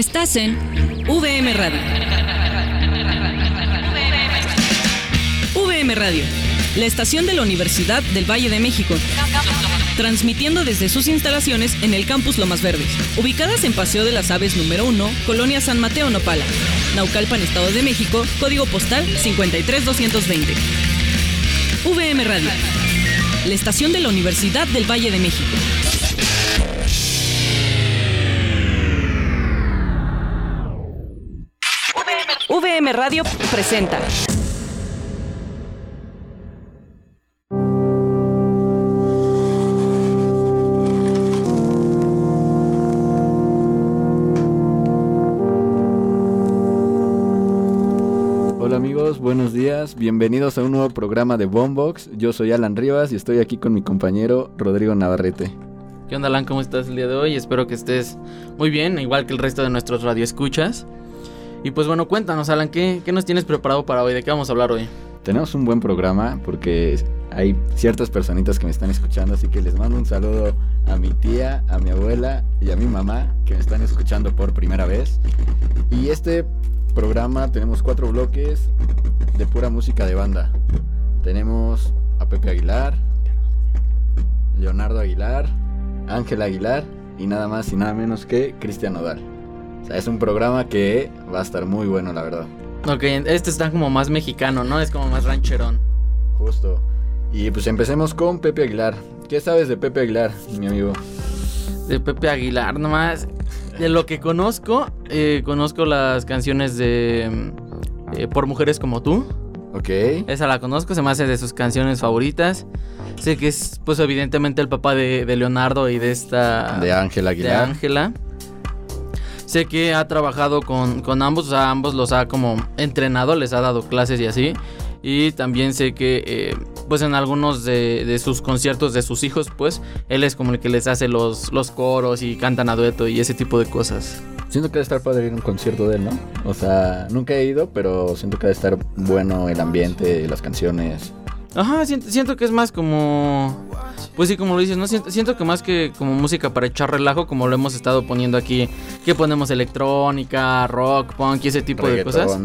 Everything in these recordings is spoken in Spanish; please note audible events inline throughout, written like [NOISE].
Estás en VM Radio. VM Radio, la estación de la Universidad del Valle de México. Transmitiendo desde sus instalaciones en el campus Lomas Verdes, ubicadas en Paseo de las Aves número 1, Colonia San Mateo Nopala, Naucalpan, Estado de México, código postal 53220. VM Radio, la estación de la Universidad del Valle de México. VM Radio presenta. Hola amigos, buenos días, bienvenidos a un nuevo programa de Bombox. Yo soy Alan Rivas y estoy aquí con mi compañero Rodrigo Navarrete. ¿Qué onda, Alan? ¿Cómo estás el día de hoy? Espero que estés muy bien, igual que el resto de nuestros radioescuchas. Y pues bueno, cuéntanos, Alan, ¿qué, qué nos tienes preparado para hoy? ¿De qué vamos a hablar hoy? Tenemos un buen programa porque hay ciertas personitas que me están escuchando, así que les mando un saludo a mi tía, a mi abuela y a mi mamá que me están escuchando por primera vez. Y este programa tenemos cuatro bloques de pura música de banda. Tenemos a Pepe Aguilar, Leonardo Aguilar, Ángel Aguilar y nada más y nada menos que Cristian Nodal. O sea, es un programa que va a estar muy bueno, la verdad. Ok, este está como más mexicano, ¿no? Es como más rancherón. Justo. Y pues empecemos con Pepe Aguilar. ¿Qué sabes de Pepe Aguilar, mi amigo? De Pepe Aguilar, nomás. De lo que conozco, eh, conozco las canciones de eh, Por Mujeres como tú. Ok. Esa la conozco, se me hace de sus canciones favoritas. Sé que es, pues, evidentemente el papá de, de Leonardo y de esta. De Ángel de Aguilar. Ángela. Sé que ha trabajado con, con ambos, o sea, ambos los ha como entrenado, les ha dado clases y así. Y también sé que, eh, pues en algunos de, de sus conciertos de sus hijos, pues, él es como el que les hace los, los coros y cantan a dueto y ese tipo de cosas. Siento que debe estar padre ir a un concierto de él, ¿no? O sea, nunca he ido, pero siento que debe estar bueno el ambiente, las canciones. Ajá, siento, siento que es más como... Pues sí, como lo dices, ¿no? Siento, siento que más que como música para echar relajo, como lo hemos estado poniendo aquí, que ponemos electrónica, rock, punk y ese tipo de cosas.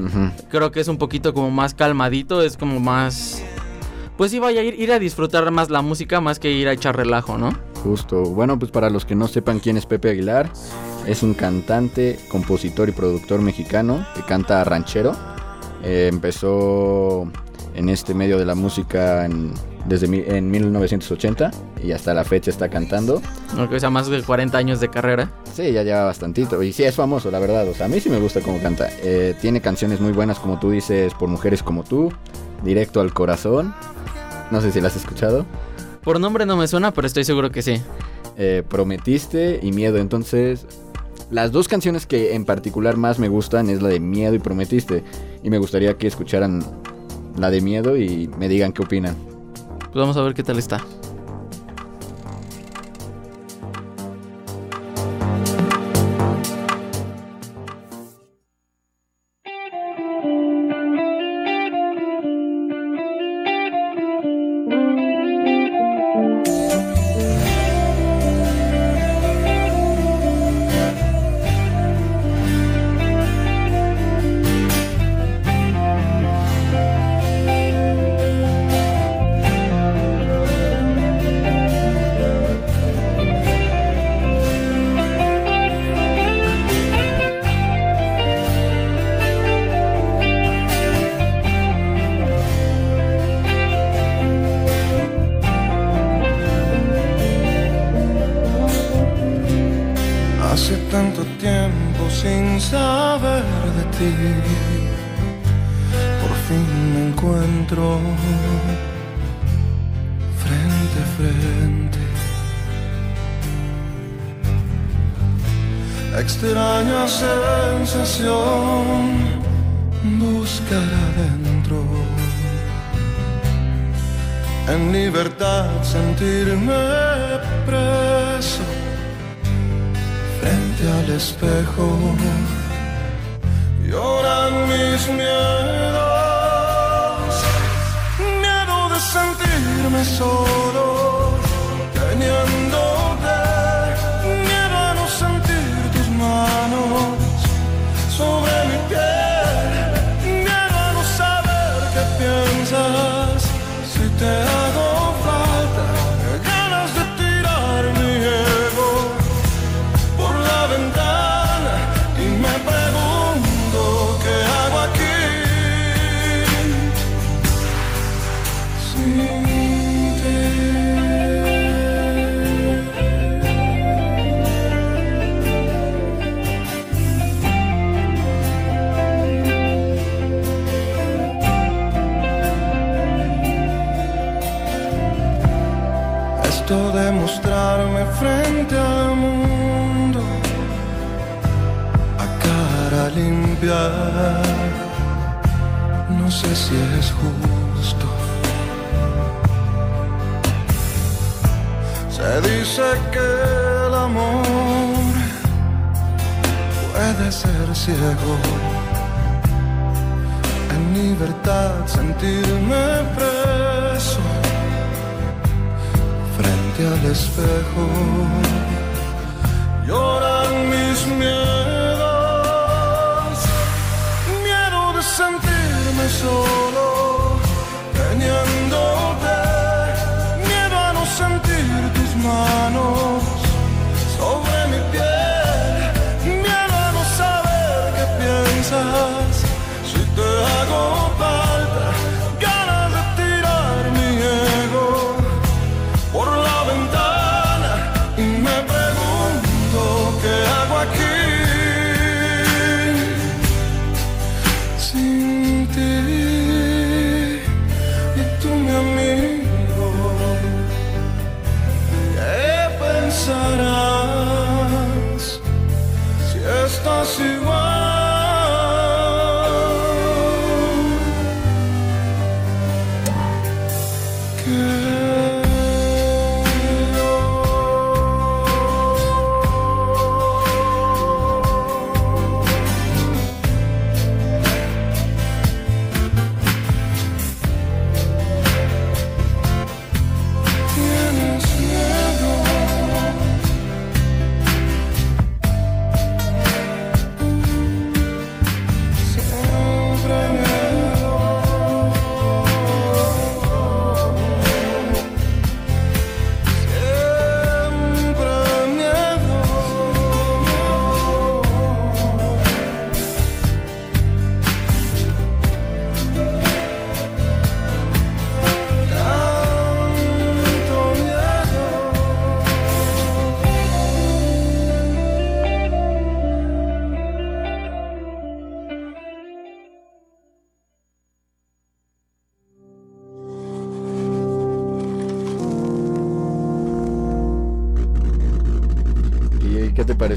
creo que es un poquito como más calmadito, es como más... Pues sí, vaya a ir, ir a disfrutar más la música más que ir a echar relajo, ¿no? Justo. Bueno, pues para los que no sepan quién es Pepe Aguilar, es un cantante, compositor y productor mexicano que canta ranchero. Eh, empezó en este medio de la música en, desde mi- en 1980 y hasta la fecha está cantando. Aunque sea más de 40 años de carrera. Sí, ya lleva bastantito. Y sí, es famoso, la verdad. O sea, a mí sí me gusta cómo canta. Eh, tiene canciones muy buenas, como tú dices, por mujeres como tú, Directo al Corazón. No sé si las has escuchado. Por nombre no me suena, pero estoy seguro que sí. eh, Prometiste y Miedo. Entonces, las dos canciones que en particular más me gustan es la de Miedo y Prometiste. Y me gustaría que escucharan la de Miedo y me digan qué opinan. Pues vamos a ver qué tal está. Fin me encuentro frente a frente. Extraña sensación buscar adentro. En libertad sentirme preso frente al espejo lloran mis miedos, sentirme solo, No sé si es justo. Se dice que el amor puede ser ciego. En libertad sentirme preso frente al espejo. Lloran mis miedos, sentirme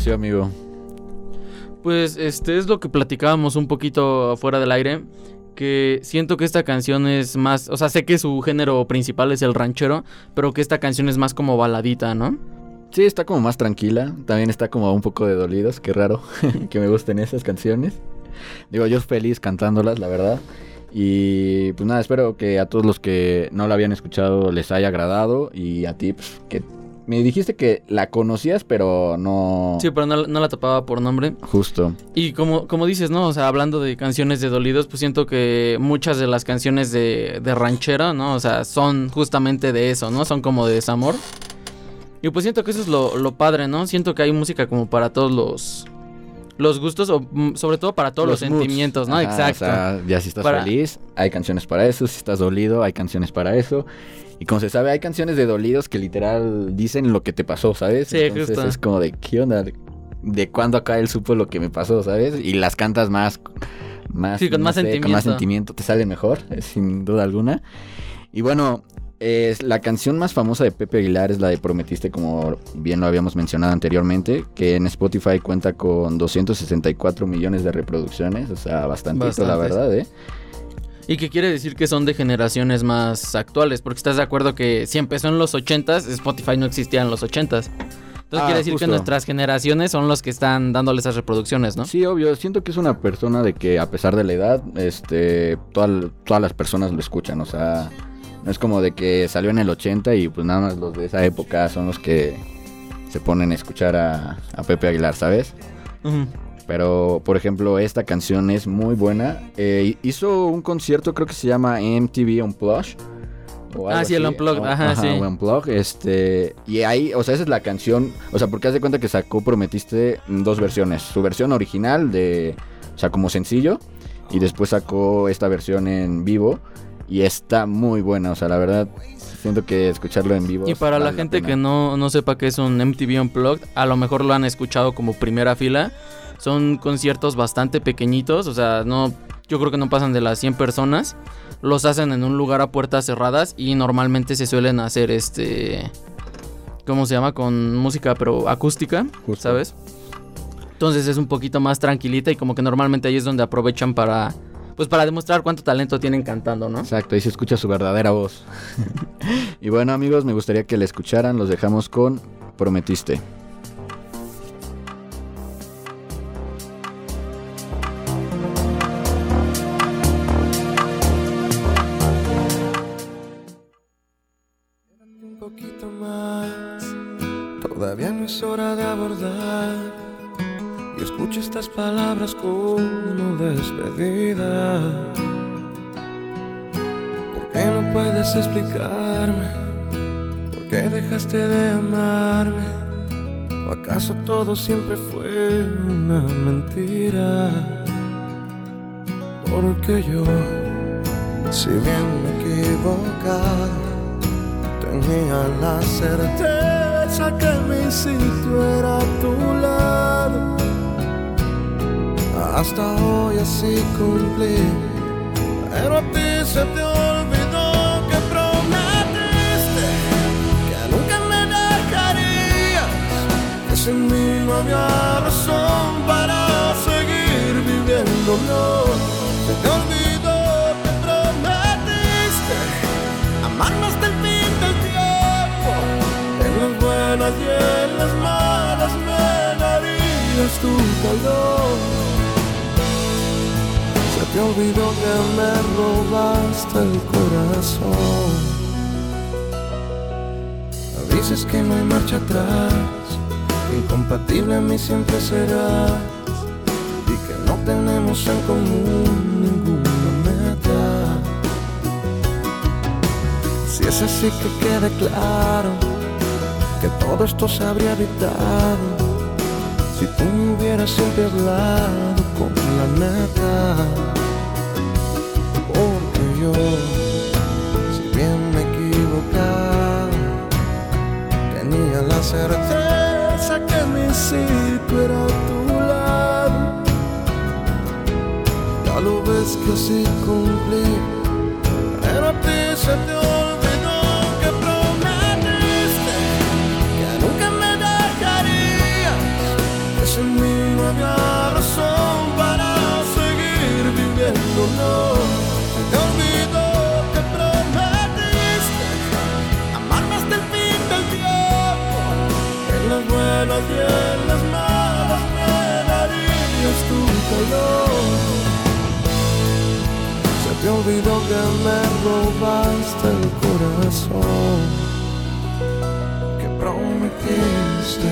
pareció, amigo? Pues este es lo que platicábamos un poquito afuera del aire. Que siento que esta canción es más. O sea, sé que su género principal es el ranchero. Pero que esta canción es más como baladita, ¿no? Sí, está como más tranquila. También está como un poco de dolidos. Qué raro [LAUGHS] que me gusten esas canciones. Digo, yo feliz cantándolas, la verdad. Y pues nada, espero que a todos los que no la habían escuchado les haya agradado. Y a ti, pues, que me dijiste que la conocías, pero no. Sí, pero no, no la tapaba por nombre. Justo. Y como, como dices, ¿no? O sea, hablando de canciones de dolidos, pues siento que muchas de las canciones de, de ranchero, ¿no? O sea, son justamente de eso, ¿no? Son como de desamor. Y pues siento que eso es lo, lo padre, ¿no? Siento que hay música como para todos los, los gustos, o mm, sobre todo para todos los, sentimientos, ¿no? Ajá, Exacto. O sea, ya si estás Para- feliz, hay canciones para eso. Si estás dolido, hay canciones para eso. Y como se sabe, hay canciones de dolidos que literal dicen lo que te pasó, ¿sabes? Sí, Entonces justo. es como de, ¿qué onda? ¿De cuándo acá él supo lo que me pasó, ¿sabes? Y las cantas más... más Sí, con más Con más sentimiento. sentimiento. Te sale mejor, eh, sin duda alguna. Y bueno, es la canción más famosa de Pepe Aguilar es la de Prometiste, como bien lo habíamos mencionado anteriormente, que en Spotify cuenta con 264 millones de reproducciones, o sea, bastantito, la verdad, ¿eh? Y que quiere decir que son de generaciones más actuales, porque estás de acuerdo que si empezó en los 80s, Spotify no existía en los 80s. Entonces Ah, quiere decir justo. que nuestras generaciones son los que están dándole esas reproducciones, ¿no? Sí, obvio, siento que es una persona de que a pesar de la edad, este, toda- todas las personas lo escuchan, o sea, no es como de que salió en el 80 y pues nada más los de esa época son los que se ponen a escuchar a, a Pepe Aguilar, ¿sabes? Ujú. Pero, por ejemplo, esta canción es muy buena. Eh, hizo un concierto, creo que se llama MTV Unplugged. o Ah, algo sí, el así. Unplugged, O- ajá, sí. Unplugged, este, y ahí, o sea, esa es la canción, o sea, porque haz de cuenta que sacó Prometiste dos versiones. Su versión original de, o sea, como sencillo, y después sacó esta versión en vivo, y está muy buena, o sea, la verdad, siento que escucharlo en vivo. Y para la gente que no, no sepa qué es un MTV Unplugged, a lo mejor lo han escuchado como primera fila. Son conciertos bastante pequeñitos, o sea, no, yo creo que no pasan de las 100 personas. Los hacen en un lugar a puertas cerradas y normalmente se suelen hacer este ¿cómo se llama? Con música pero acústica, Justo. ¿sabes? Entonces es un poquito más tranquilita y como que normalmente ahí es donde aprovechan para pues para demostrar cuánto talento tienen cantando, ¿no? Exacto, ahí se escucha su verdadera voz. [LAUGHS] y bueno amigos, me gustaría que la escucharan, los dejamos con Prometiste. ¿O acaso todo siempre fue una mentira? Porque yo, si bien me equivocaba, Tenía la certeza que mi sitio era a tu lado. Hasta hoy así cumplí. Pero a ti se te no razón para seguir viviendo. No, se te olvidó que prometiste amarme hasta el fin del tiempo. En las buenas y en las malas me darías tu calor. Se te olvidó que me robaste el corazón. Dices que no hay marcha atrás, incompatible a mí siempre serás y que no tenemos en común ninguna meta. Si es así que quede claro que todo esto se habría evitado si tú me hubieras siempre hablado con la neta. Porque yo, si bien me equivocaba, tenía la certeza sitio era tu lado. Ya lo ves que así cumplí, pero a ti se te Se olvidó que me robaste el corazón que prometiste.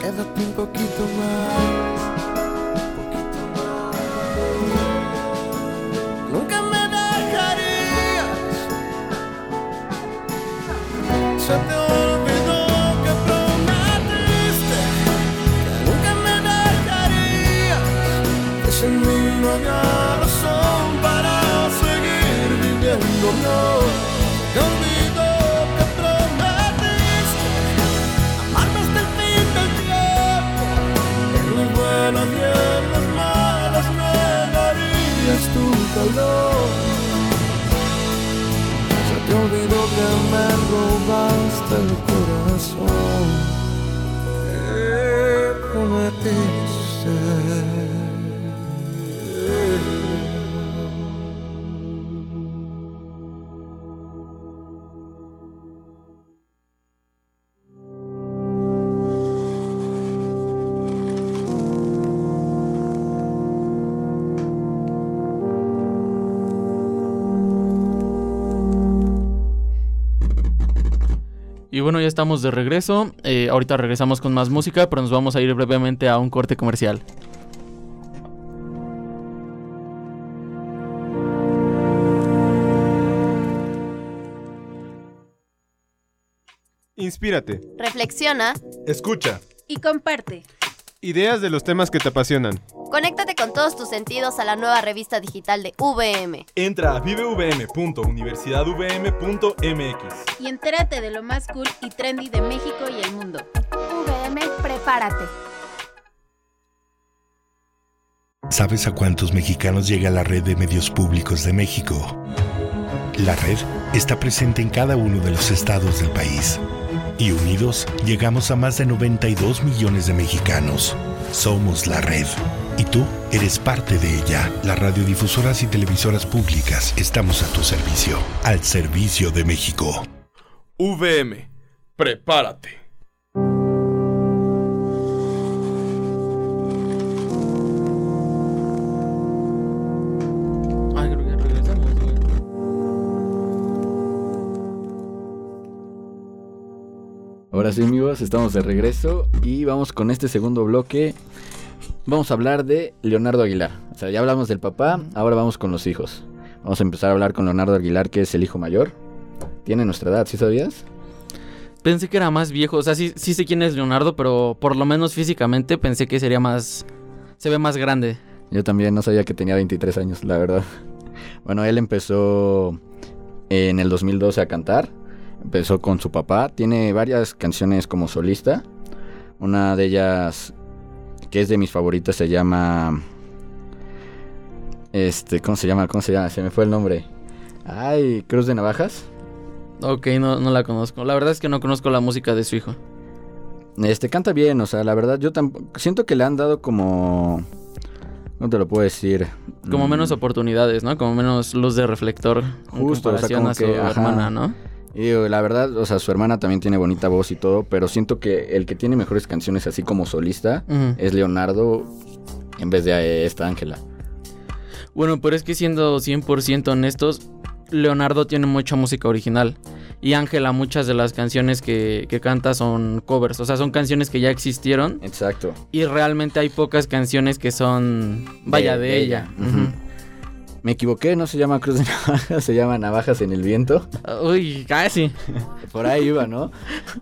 Quédate un poquito más. Había razón para seguir viviendo. No, te olvidó que prometiste amarme hasta el fin del tiempo. En las buenas y las malas me darías tu calor. Se te olvidó que me robaste el corazón. Que prometiste. Bueno, ya estamos de regreso. Eh, ahorita regresamos con más música, pero nos vamos a ir brevemente a un corte comercial. Inspírate, Reflexiona escucha, y comparte. Ideas de los temas que te apasionan. Conéctate con todos tus sentidos a la nueva revista digital de VM. Entra a vivevm.universidadvm.mx. Y entérate de lo más cool y trendy de México y el mundo. VM, prepárate. ¿Sabes a cuántos mexicanos llega la red de medios públicos de México? La red está presente en cada uno de los estados del país. Y unidos llegamos a más de 92 millones de mexicanos. Somos la red. Y tú eres parte de ella. Las radiodifusoras y televisoras públicas estamos a tu servicio. Al servicio de México. VM, prepárate. Ahora sí, amigos, estamos de regreso y vamos con este segundo bloque. Vamos a hablar de Leonardo Aguilar. O sea, ya hablamos del papá, ahora vamos con los hijos. Vamos a empezar a hablar con Leonardo Aguilar, que es el hijo mayor. Tiene nuestra edad, ¿sí sabías? Pensé que era más viejo. O sea, sí, sí sé quién es Leonardo, pero por lo menos físicamente pensé que sería más. Se ve más grande. Yo también no sabía que tenía 23 años, la verdad. [LAUGHS] Bueno, él empezó en el 2012 a cantar. Empezó con su papá. Tiene varias canciones como solista. Una de ellas, que es de mis favoritas, se llama... Este, ¿cómo se llama? ¿Cómo se llama? Se me fue el nombre. Ay, Cruz de Navajas. Ok, no, no la conozco. La verdad es que no conozco la música de su hijo. Este, canta bien, o sea, la verdad yo tampoco... Siento que le han dado como... ¿Cómo te lo puedo decir? Como Mm, menos oportunidades, ¿no? Como menos luz de reflector. en Justo, o sea, comparación como a su que, ajá. hermana, ¿no? Y digo, la verdad, o sea, su hermana también tiene bonita voz y todo, pero siento que el que tiene mejores canciones así como solista es Leonardo en vez de eh, esta Ángela. Bueno, pero es que siendo 100% honestos, Leonardo tiene mucha música original. Y Ángela, muchas de las canciones que, que canta son covers. O sea, son canciones que ya existieron. Exacto. Y realmente hay pocas canciones que son. Vaya, de, ella. Me equivoqué, no se llama Cruz de Navajas, [LAUGHS] se llama Navajas en el Viento. Uy, casi. Por ahí iba, ¿no?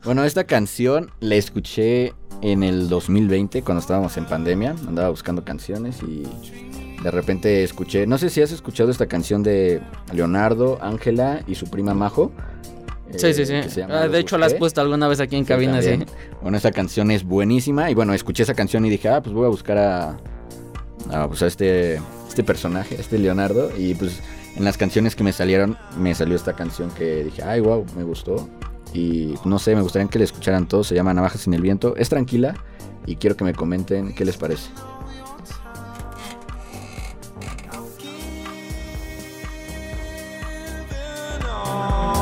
Bueno, esta canción la escuché en el 2020 cuando estábamos en pandemia. Andaba buscando canciones y de repente escuché. No sé si has escuchado esta canción de Leonardo, Ángela y su prima Majo. Sí, eh, sí, sí. se llama Ah, de hecho, la has puesto alguna vez aquí en Sí, cabina, sí. Bueno, esa canción es buenísima. Y bueno, escuché esa canción y dije, ah, pues voy a buscar a. a, pues, a este, este personaje, este Leonardo. Y pues en las canciones que me salieron, me salió esta canción que dije, ay, wow, me gustó. Y no sé, me gustaría que la escucharan todos. Se llama Navajas en el Viento. Es tranquila y quiero que me comenten qué les parece. Lo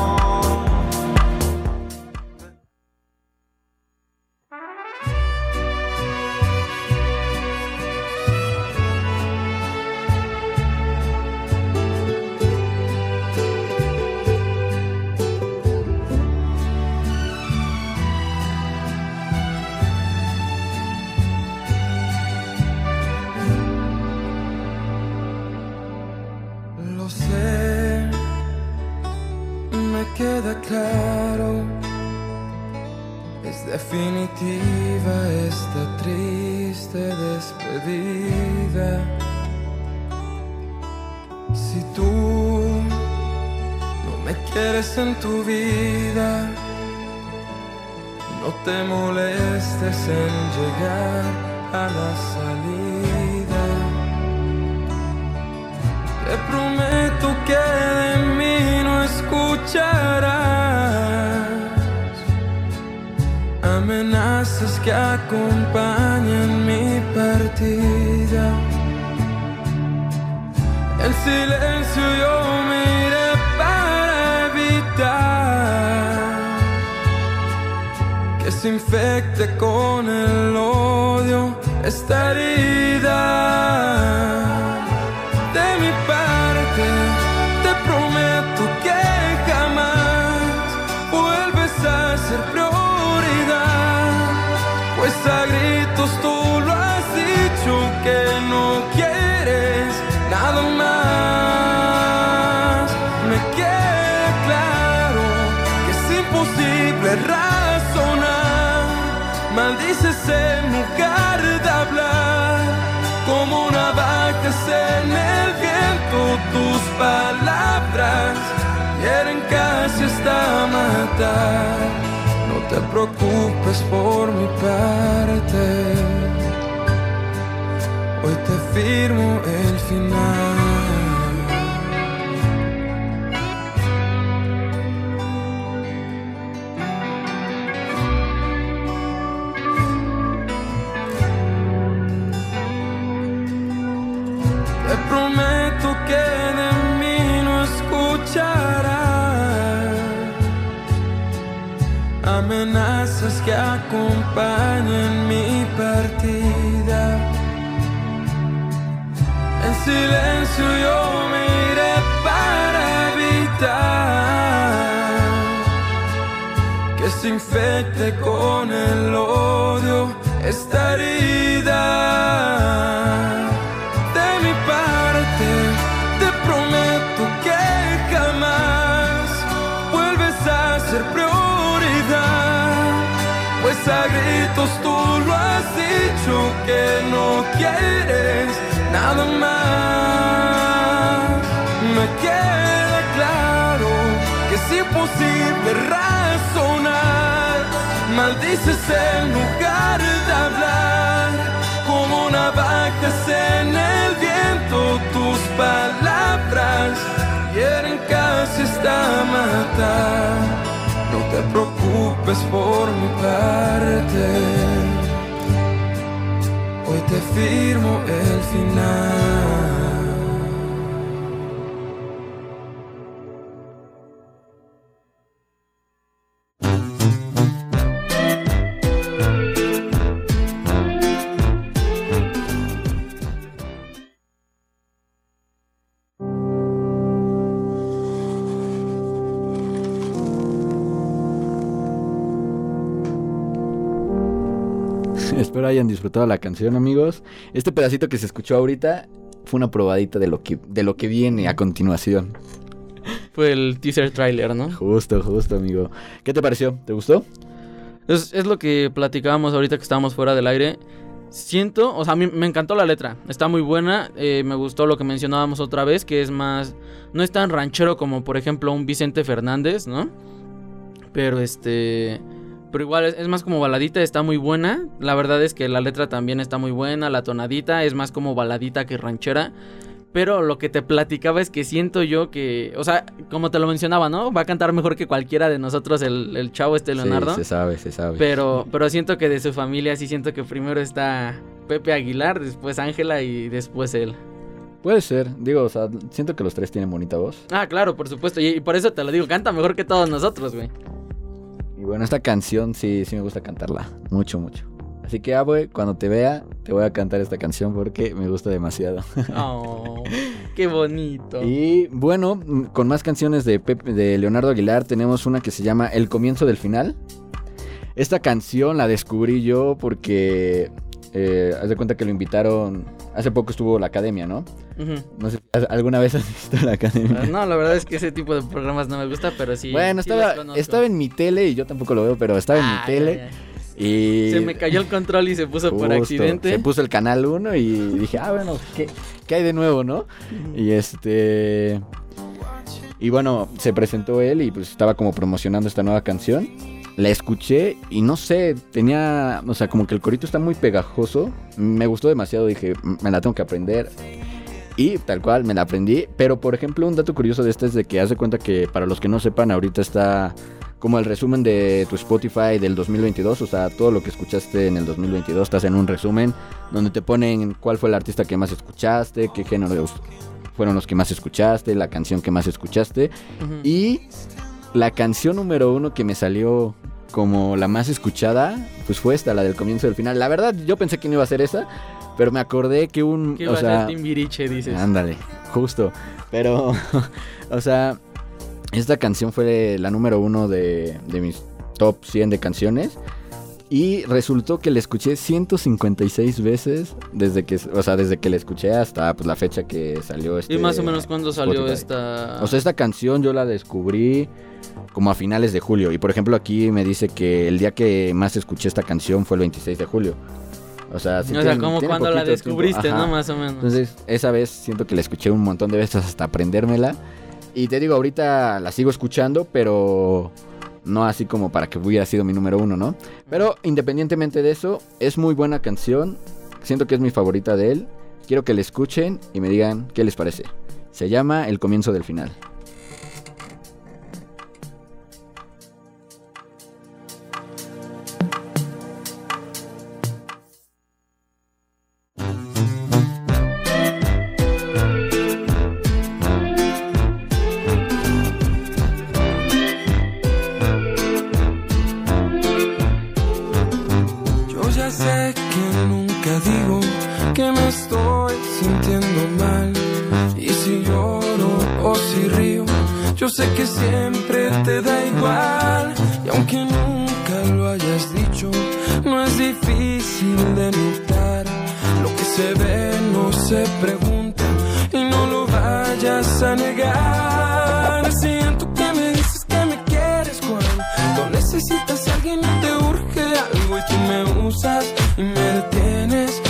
amenazas que acompañan mi partida. El silencio yo miré para evitar que se infecte con el odio esta herida. En lugar de hablar como navajas en el viento. Tus palabras hieren casi hasta matar. No te preocupes por mi parte. Hoy te firmo el final. Que acompañen mi partida. En silencio yo me iré para evitar que se infecte con el odio esta que no quieres nada más. Me queda claro que es imposible razonar. Maldices en lugar de hablar, como navajas en el viento. Tus palabras hieren casi hasta matar. No te preocupes por mi parte. Te firmo el final. Hayan disfrutado la canción, amigos. Este pedacito que se escuchó ahorita fue una probadita de lo que, de lo que viene a continuación. Fue el teaser trailer, ¿no? Justo, justo, amigo. ¿Qué te pareció? ¿Te gustó? Es, es lo que platicábamos ahorita que estábamos fuera del aire. Siento, o sea, a mí me encantó la letra. Está muy buena. eh, me gustó lo que mencionábamos otra vez, que es más. No es tan ranchero como, por ejemplo, un Vicente Fernández, ¿no? Pero este. Pero igual es, es más como baladita, está muy buena. La verdad es que la letra también está muy buena. La tonadita es más como baladita que ranchera. Pero lo que te platicaba es que siento yo que, o sea, como te lo mencionaba, ¿no? Va a cantar mejor que cualquiera de nosotros el, el chavo este Leonardo. Sí, se sabe, se sabe. Pero, pero siento que de su familia sí siento que primero está Pepe Aguilar, después Ángela y después él. Puede ser, digo, o sea, siento que los tres tienen bonita voz. Ah, claro, por supuesto. Y, y por eso te lo digo, canta mejor que todos nosotros, güey. Y bueno, esta canción sí, sí me gusta cantarla. Mucho, mucho. Así que, Abue, cuando te vea, te voy a cantar esta canción porque me gusta demasiado. [LAUGHS] Oh, qué bonito. Y bueno, con más canciones de, Pepe- de Leonardo Aguilar, tenemos una que se llama El comienzo del final. Esta canción la descubrí yo porque, eh, haz de cuenta que lo invitaron, hace poco estuvo la academia, ¿no? No sé, ¿alguna vez has visto la academia? Ah, No, la verdad es que ese tipo de programas no me gusta, pero sí. bueno, sí estaba, estaba en mi tele y yo tampoco lo veo, pero estaba en Ah, mi ya, tele. ya. Y Se me cayó el control y se puso por accidente. Se puso el canal 1 y dije, ah, bueno, ¿qué, qué hay de nuevo, no? Y este. Y bueno, se presentó él y pues estaba como promocionando esta nueva canción. La escuché y no sé, tenía, o sea, como que el corito está muy pegajoso. Me gustó demasiado, dije, "M- me la tengo que aprender. Y tal cual, me la aprendí. Pero por ejemplo, un dato curioso de este es de que haz de cuenta que para los que no sepan, ahorita está como el resumen de tu Spotify del 2022. O sea, todo lo que escuchaste en el 2022 estás en un resumen donde te ponen cuál fue el artista que más escuchaste, qué géneros fueron los que más escuchaste, la canción que más escuchaste. Y la canción número uno que me salió como la más escuchada, pues fue esta, la del comienzo del final. La verdad, yo pensé que no iba a ser esa, pero me acordé que un... ¿Qué o sea, ser Timbiriche, dices? Ándale, justo. Pero, [LAUGHS] o sea, esta canción fue la número uno de, de mis top 100 de canciones. Y resultó que la escuché 156 veces desde que, o sea, desde que la escuché hasta pues, la fecha que salió este ¿Y más o menos cuándo salió Spotify. esta...? O sea, esta canción yo la descubrí como a finales de julio. Y por ejemplo, aquí me dice que el día que más escuché esta canción fue el 26 de julio. O sea, sí o sea, tiene- como tiene cuando la descubriste. ¿no? Más o menos. Entonces, esa vez siento que la escuché un montón de veces hasta aprendérmela. Y te digo, ahorita la sigo escuchando, pero no así como para que hubiera sido mi número uno, ¿no? Pero independientemente de eso, es muy buena canción. Siento que es mi favorita de él. Quiero que la escuchen y me digan qué les parece. Se llama El comienzo del final. Que nunca digo que me estoy sintiendo mal. Y si lloro o si río, yo sé que siempre te da igual. Y aunque nunca lo hayas dicho, no es difícil de notar. Lo que se ve no se pregunta y no lo vayas a negar. Siento que me dices que me quieres cuando necesitas a alguien y te me usas y me detienes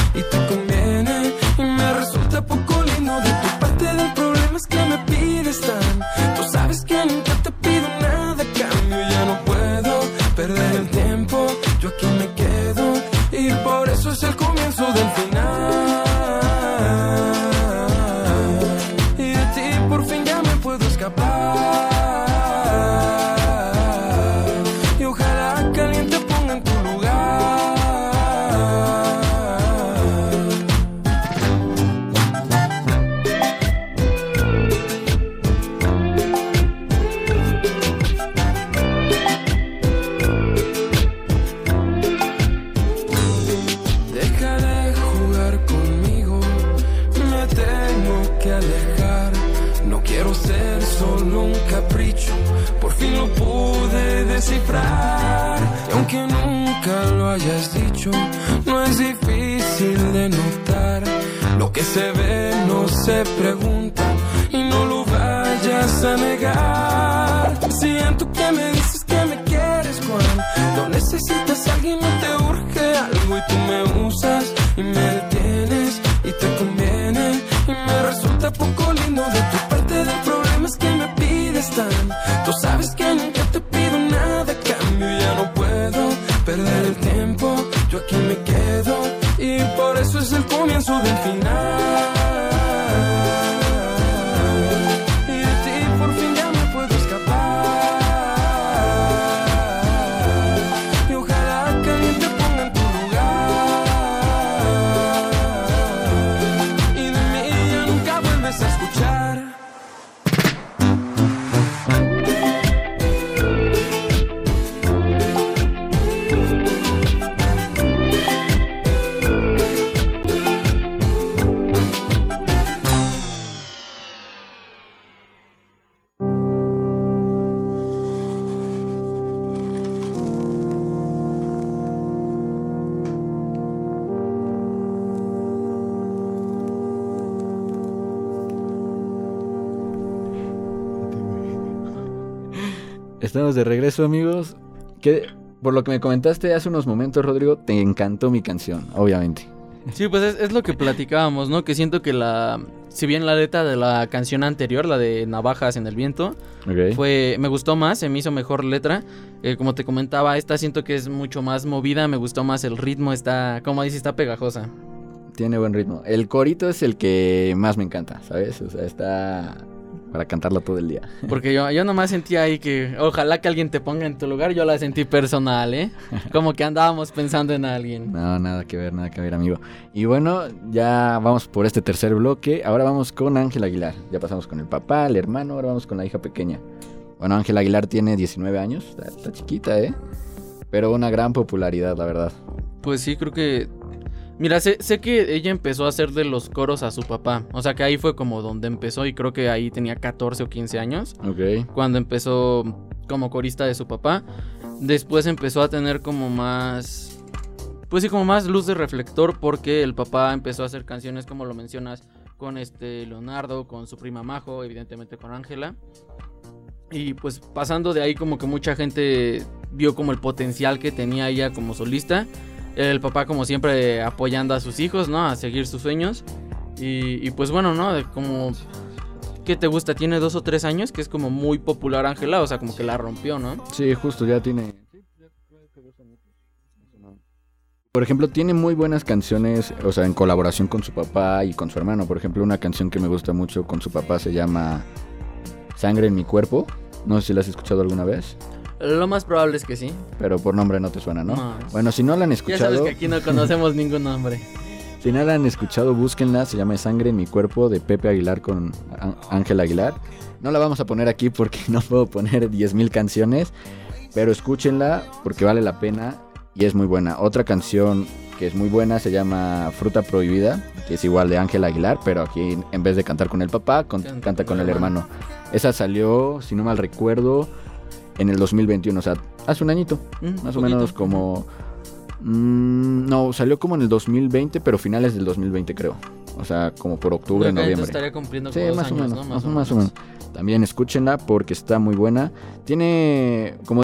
Estamos de regreso, amigos. Que por lo que me comentaste hace unos momentos, Rodrigo, te encantó mi canción, obviamente. Sí, pues es, es lo que platicábamos, ¿no? Que siento que la... Si bien la letra de la canción anterior, la de Navajas en el Viento, fue me gustó más, se me hizo mejor letra. Eh, como te comentaba, esta siento que es mucho más movida, me gustó más el ritmo, está, como dice, está pegajosa. Tiene buen ritmo. El corito es el que más me encanta, ¿sabes? O sea, está para cantarlo todo el día. Porque yo, yo nomás sentía ahí que ojalá que alguien te ponga en tu lugar, yo la sentí personal, ¿eh? [LAUGHS] Como que andábamos pensando en alguien. No, nada que ver, nada que ver, amigo. Y bueno, ya vamos por este tercer bloque. Ahora vamos con Ángel Aguilar. Ya pasamos con el papá, el hermano, ahora vamos con la hija pequeña. Bueno, Ángel Aguilar tiene 19 años, está, está chiquita, ¿eh? Pero una gran popularidad, la verdad. Pues sí, creo que... Mira, sé, sé que ella empezó a hacer de los coros a su papá. O sea que ahí fue como donde empezó y creo que ahí tenía 14 o 15 años. Ok. Cuando empezó como corista de su papá. Después empezó a tener como más... Pues sí, como más luz de reflector porque el papá empezó a hacer canciones como lo mencionas con este Leonardo, con su prima Majo, evidentemente con Ángela. Y pues pasando de ahí como que mucha gente vio como el potencial que tenía ella como solista. El papá como siempre apoyando a sus hijos, ¿no? A seguir sus sueños. Y, y pues bueno, ¿no? De como... ¿Qué te gusta? Tiene dos o tres años, que es como muy popular Ángela, o sea, como que la rompió, ¿no? Sí, justo, ya tiene... Por ejemplo, tiene muy buenas canciones, o sea, en colaboración con su papá y con su hermano. Por ejemplo, una canción que me gusta mucho con su papá se llama Sangre en mi cuerpo. No sé si la has escuchado alguna vez, Lo más probable es que sí. pero por nombre no te suena, ¿no? No. Bueno, si no la han Ya sabes escuchado, que aquí no conocemos [LAUGHS] ningún nombre. si no la han escuchado, búsquenla. Se llama Sangre en mi cuerpo de Pepe Aguilar con Ángel Aguilar. No la vamos a poner aquí porque [LAUGHS] no puedo poner 10.000 canciones, pero escúchenla porque vale la pena y es muy buena. Otra canción que es muy buena, se llama Fruta Prohibida, que es igual de Ángel Aguilar, pero aquí en vez de cantar con el papá, con- Canta con el hermano. Esa salió, si no mal recuerdo, en el 2021, o sea, hace un añito, Mm, más o menos como... mm, no, salió como en el 2020, pero finales del 2020 creo. O sea, como por octubre, noviembre. estaría cumpliendo Sí, dos más o años, menos, ¿no? más, o- más o menos. También escúchenla porque está muy buena. Tiene como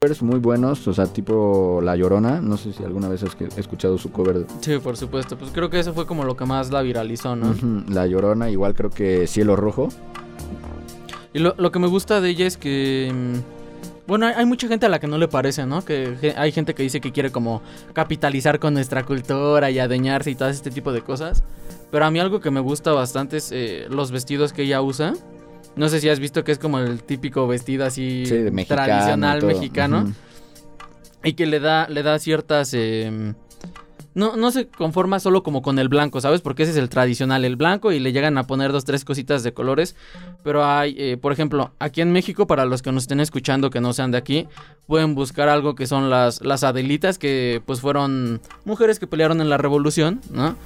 covers muy buenos, o sea, tipo La Llorona. No sé si alguna vez has escuchado su cover. Sí, por supuesto. Pues creo que eso fue como lo que más la viralizó, ¿no? Ujú, La Llorona, igual creo que Cielo Rojo. Y lo, lo que me gusta de ella es que... mm, Bueno, hay, hay mucha gente a la que no le parece, ¿no? Que hay gente que dice que quiere como capitalizar con nuestra cultura y adueñarse y todo este tipo de cosas. Pero a mí algo que me gusta bastante es eh, los vestidos que ella usa. No sé si has visto que es como el típico vestido así Sí, mexicano. tradicional mexicano. Y que le da, le da ciertas... eh, no, no se conforma solo como con el blanco, ¿sabes? Porque ese es el tradicional, el blanco, y le llegan a poner dos, tres cositas de colores. Pero hay, eh, por ejemplo, aquí en México, para los que nos estén escuchando que no sean de aquí, pueden buscar algo que son las, las Adelitas, que pues fueron mujeres que pelearon en la revolución, ¿no?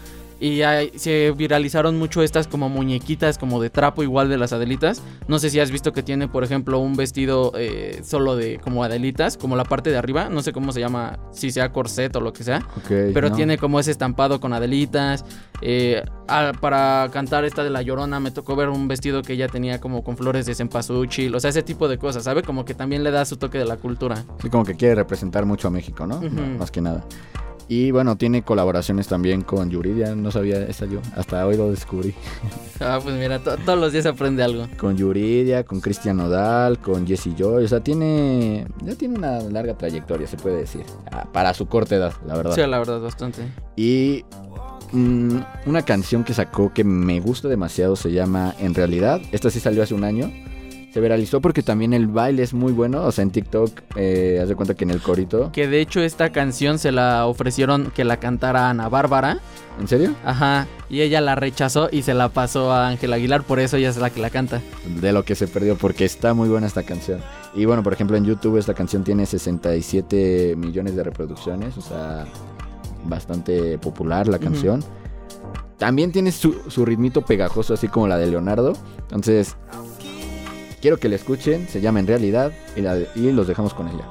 Y hay- se viralizaron mucho estas como muñequitas como de trapo igual de las Adelitas. No sé si has visto que tiene, por ejemplo, un vestido eh, solo de como Adelitas, como la parte de arriba. No sé cómo se llama, si sea corset o lo que sea. Ok, Pero no. tiene como ese estampado con Adelitas. eh, para cantar esta de La Llorona me tocó ver un vestido que ella tenía como con flores de cempasúchil. O sea, ese tipo de cosas, ¿sabe? Como que también le da su toque de la cultura. Sí, como que quiere representar mucho a México, ¿no? Más que nada. Y bueno, tiene colaboraciones también con Yuridia. No sabía esa yo. Hasta hoy lo descubrí. [LAUGHS] Ah, pues mira, to- todos los días aprende algo. con Yuridia, con Cristian Nodal, con Jesse Joy. O sea, tiene. Ya tiene una larga trayectoria, se puede decir. ah, Para su corta edad, la verdad. Sí, la verdad, bastante. Y mm, una canción que sacó que me gusta demasiado se llama En realidad. Esta sí salió hace un año. Se viralizó porque también el baile es muy bueno. O sea, en TikTok, eh, haz de cuenta que en el corito. Que de hecho esta canción se la ofrecieron que la cantara Ana Bárbara. ¿En serio? Ajá. Y ella la rechazó y se la pasó a Ángel Aguilar, por eso ella es la que la canta. De lo que se perdió, porque está muy buena esta canción. Y bueno, por ejemplo, en YouTube esta canción tiene 67 millones de reproducciones. O sea, bastante popular la canción. También tiene su, su ritmito pegajoso, así como la de Leonardo. Entonces, quiero que la escuchen. Se llama En Realidad y, y los dejamos con ella.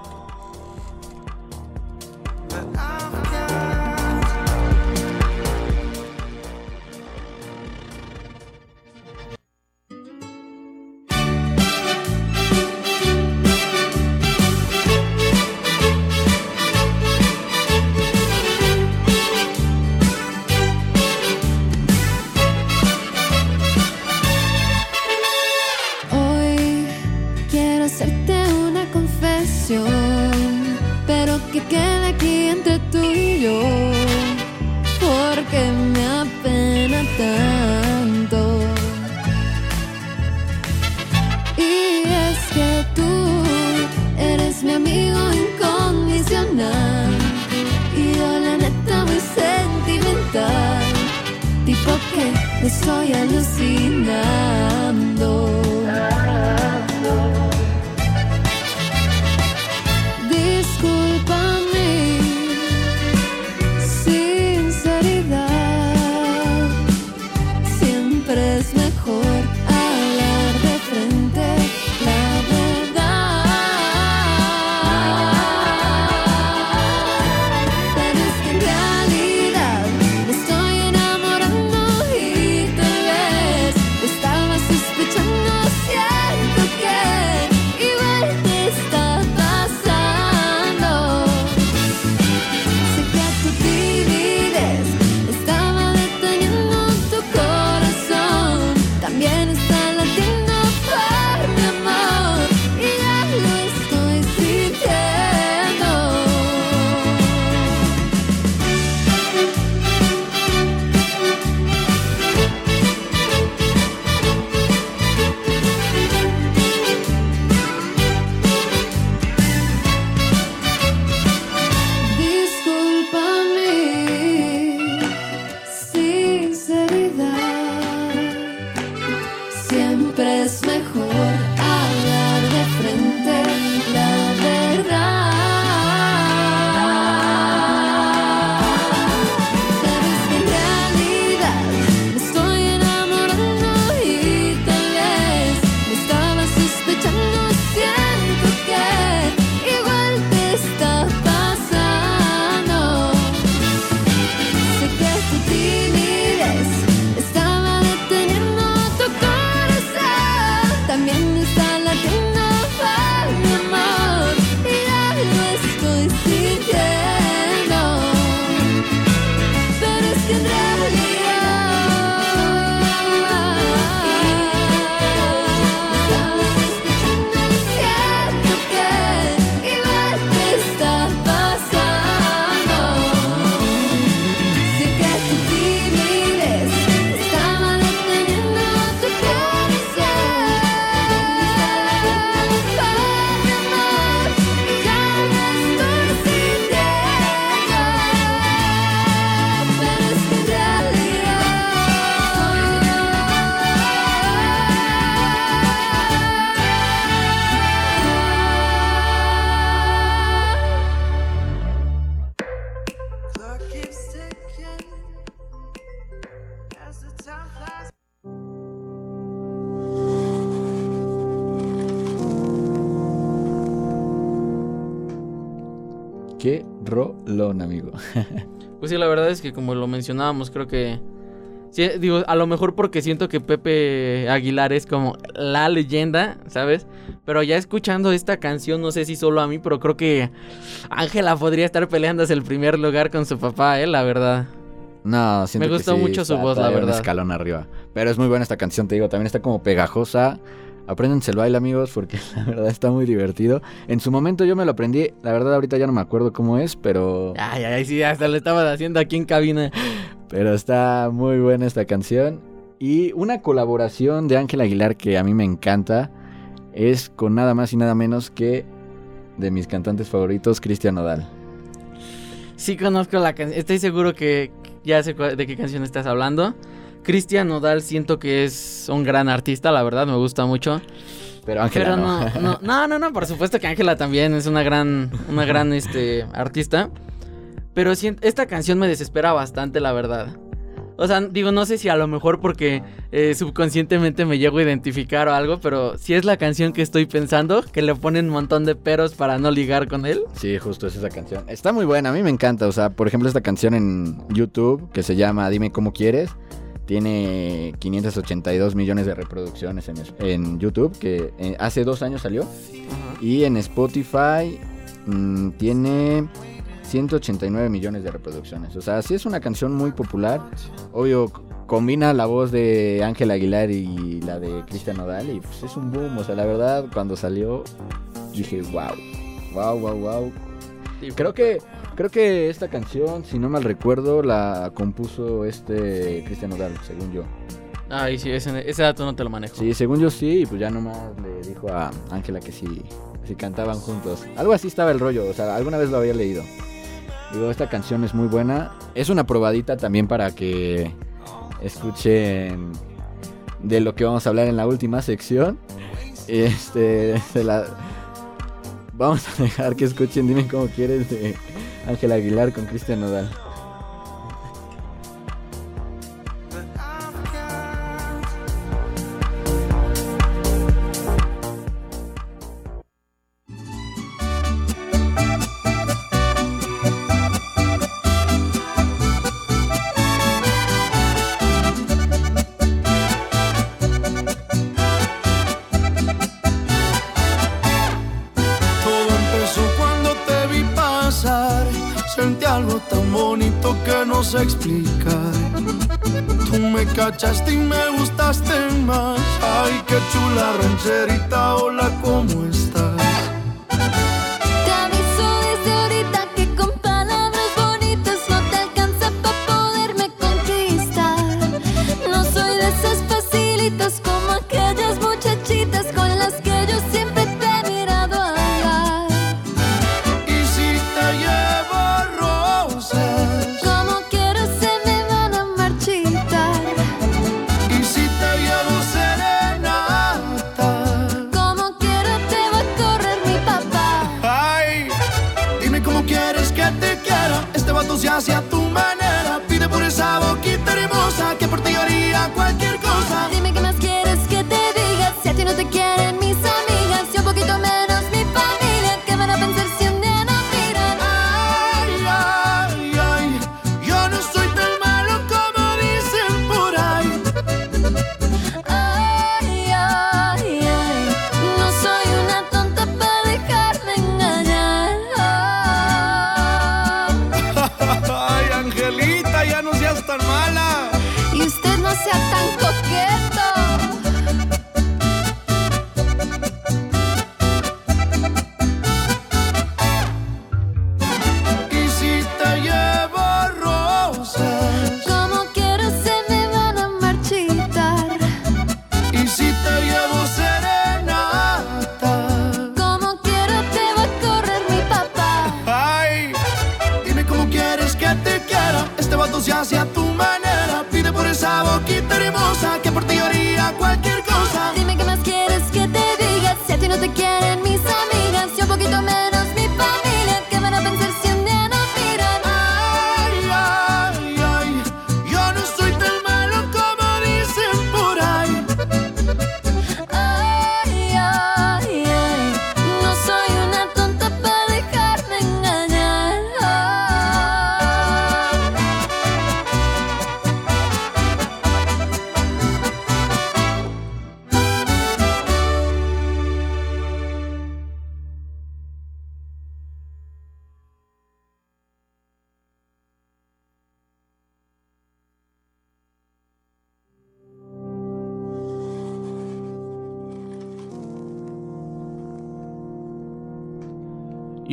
Como lo mencionábamos, creo que... Sí, digo, a lo mejor porque siento que Pepe Aguilar es como la leyenda, ¿sabes? Pero ya escuchando esta canción, no sé si solo a mí, pero creo que Ángela podría estar peleándose el primer lugar con su papá, ¿eh? La verdad. No, siento Me que gustó sí, mucho su voz, la un verdad. escalón arriba. Pero es muy buena esta canción, te digo, también está como pegajosa. Apréndense el baile, amigos, porque [LAUGHS] la verdad está muy divertido. En su momento yo me lo aprendí, la verdad ahorita ya no me acuerdo cómo es, pero Ay, ay, sí, hasta lo estaban haciendo aquí en cabina. pero está muy buena esta canción. Y una colaboración de Ángel Aguilar que a mí me encanta es con nada más y nada menos que de mis cantantes favoritos, Cristian Nodal. Sí conozco la canción, estoy seguro que ya sé de qué canción estás hablando. Cristian Nodal siento que es un gran artista, la verdad, me gusta mucho. Pero Ángela Pero no. no, no, [LAUGHS] no, no, no, por supuesto que Ángela también es una gran, una gran, [LAUGHS] este, artista. Pero esta canción me desespera bastante, la verdad. O sea, digo, no sé si a lo mejor porque eh, subconscientemente me llego a identificar o algo, pero si es la canción que estoy pensando, que le ponen un montón de peros para no ligar con él. Sí, justo es esa canción. Está muy buena, a mí me encanta. O sea, por ejemplo, esta canción en YouTube que se llama Dime cómo quieres. Tiene 582 millones de reproducciones en, YouTube, que eh, hace dos años salió. Y en Spotify mm, tiene 189 millones de reproducciones. O sea, sí es una canción muy popular. Obvio, combina la voz de Ángel Aguilar y la de Cristian Nodal. Y pues es un boom. O sea, la verdad, cuando salió, dije, wow. Wow, wow, wow. Creo que, creo que esta canción, si no mal recuerdo, la compuso este Cristian Nodal, según yo. Ay, sí, ese, ese dato no te lo manejo. Sí, según yo sí, y pues ya nomás le dijo a Ángela que sí, si cantaban juntos. Algo así estaba el rollo, o sea, alguna vez lo había leído. Digo, esta canción es muy buena. Es una probadita también para que escuchen de lo que vamos a hablar en la última sección. Este, se la... Vamos a dejar que escuchen, dime cómo quieres, de Ángela Aguilar con Cristian Nodal.